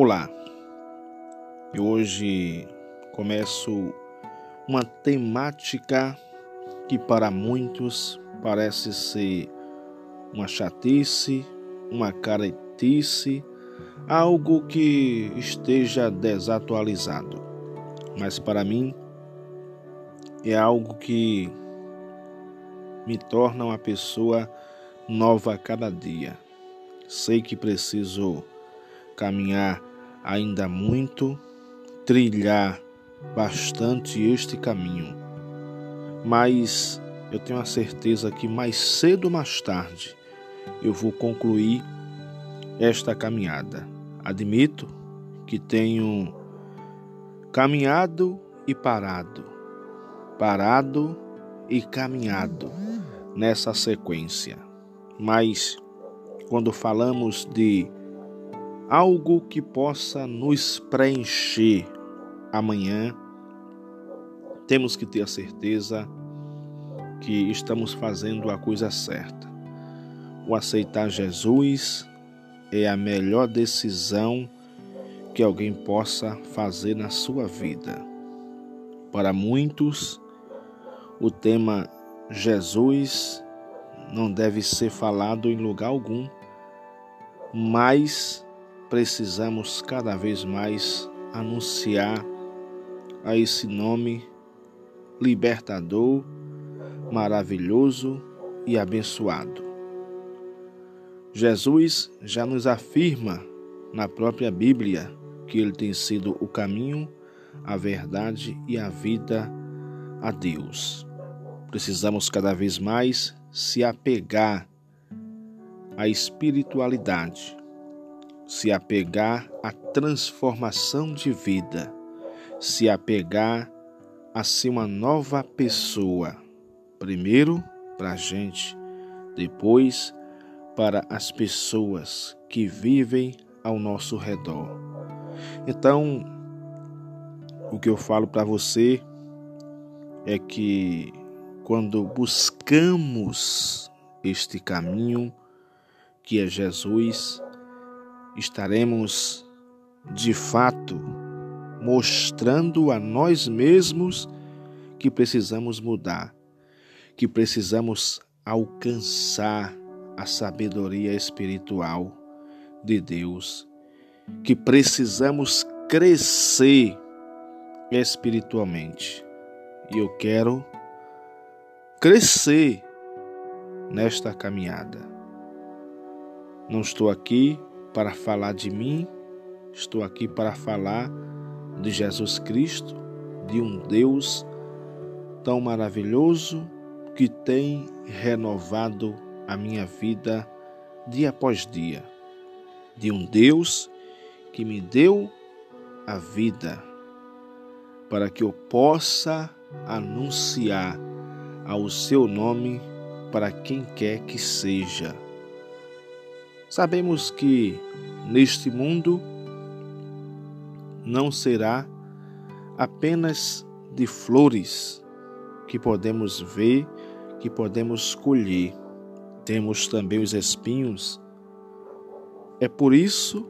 Olá, eu hoje começo uma temática que para muitos parece ser uma chatice, uma caretice, algo que esteja desatualizado. Mas para mim é algo que me torna uma pessoa nova a cada dia. Sei que preciso caminhar ainda muito, trilhar bastante este caminho. Mas eu tenho a certeza que mais cedo ou mais tarde eu vou concluir esta caminhada. Admito que tenho caminhado e parado, parado e caminhado nessa sequência. Mas quando falamos de algo que possa nos preencher amanhã, temos que ter a certeza que estamos fazendo a coisa certa. O aceitar Jesus é a melhor decisão que alguém possa fazer na sua vida. Para muitos, o tema Jesus não deve ser falado em lugar algum, mas precisamos cada vez mais anunciar a esse nome libertador, maravilhoso e abençoado. Jesus já nos afirma na própria Bíblia que ele tem sido o caminho, a verdade e a vida a Deus. Precisamos cada vez mais se apegar à espiritualidade, se apegar à transformação de vida, se apegar a ser uma nova pessoa. Primeiro para a gente, depois para as pessoas que vivem ao nosso redor. Então, o que eu falo para você é que quando buscamos este caminho que é Jesus, estaremos de fato mostrando a nós mesmos que precisamos mudar, que precisamos alcançar a sabedoria espiritual de Deus, que precisamos crescer espiritualmente. E eu quero crescer nesta caminhada. Não estou aqui para falar de mim, estou aqui para falar de Jesus Cristo, de um Deus tão maravilhoso que tem renovado a minha vida dia após dia, de um Deus que me deu a vida para que eu possa anunciar ao seu nome para quem quer que seja. Sabemos que neste mundo não será apenas de flores que podemos ver, que podemos colher. Temos também os espinhos. É por isso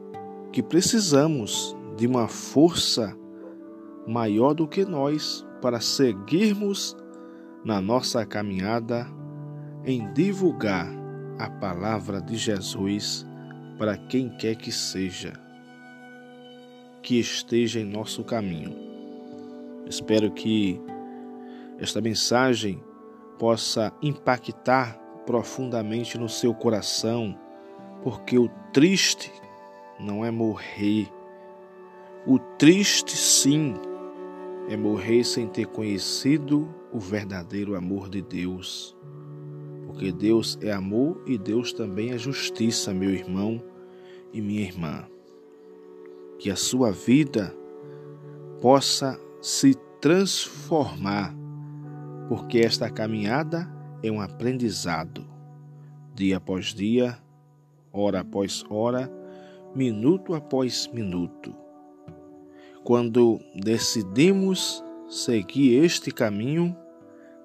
que precisamos de uma força maior do que nós para seguirmos na nossa caminhada em divulgar a palavra de Jesus para quem quer que seja, que esteja em nosso caminho. Espero que esta mensagem possa impactar profundamente no seu coração, porque o triste não é morrer. O triste, sim, é morrer sem ter conhecido o verdadeiro amor de Deus porque Deus é amor e Deus também é justiça, meu irmão e minha irmã. Que a sua vida possa se transformar, porque esta caminhada é um aprendizado, dia após dia, hora após hora, minuto após minuto. Quando decidimos seguir este caminho,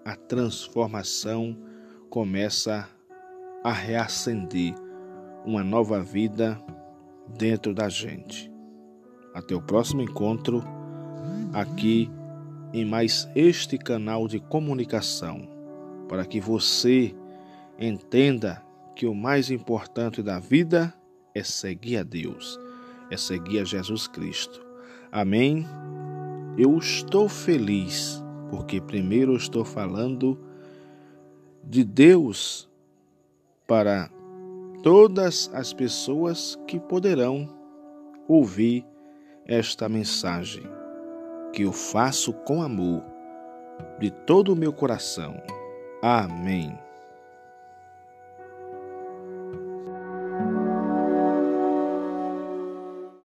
a transformação começa a reacender uma nova vida dentro da gente. Até o próximo encontro aqui em mais este canal de comunicação, para que você entenda que o mais importante da vida é seguir a Deus, é seguir a Jesus Cristo. Amém? Eu estou feliz porque primeiro estou falando de Deus para todas as pessoas que poderão ouvir esta mensagem, que eu faço com amor, de todo o meu coração. Amém.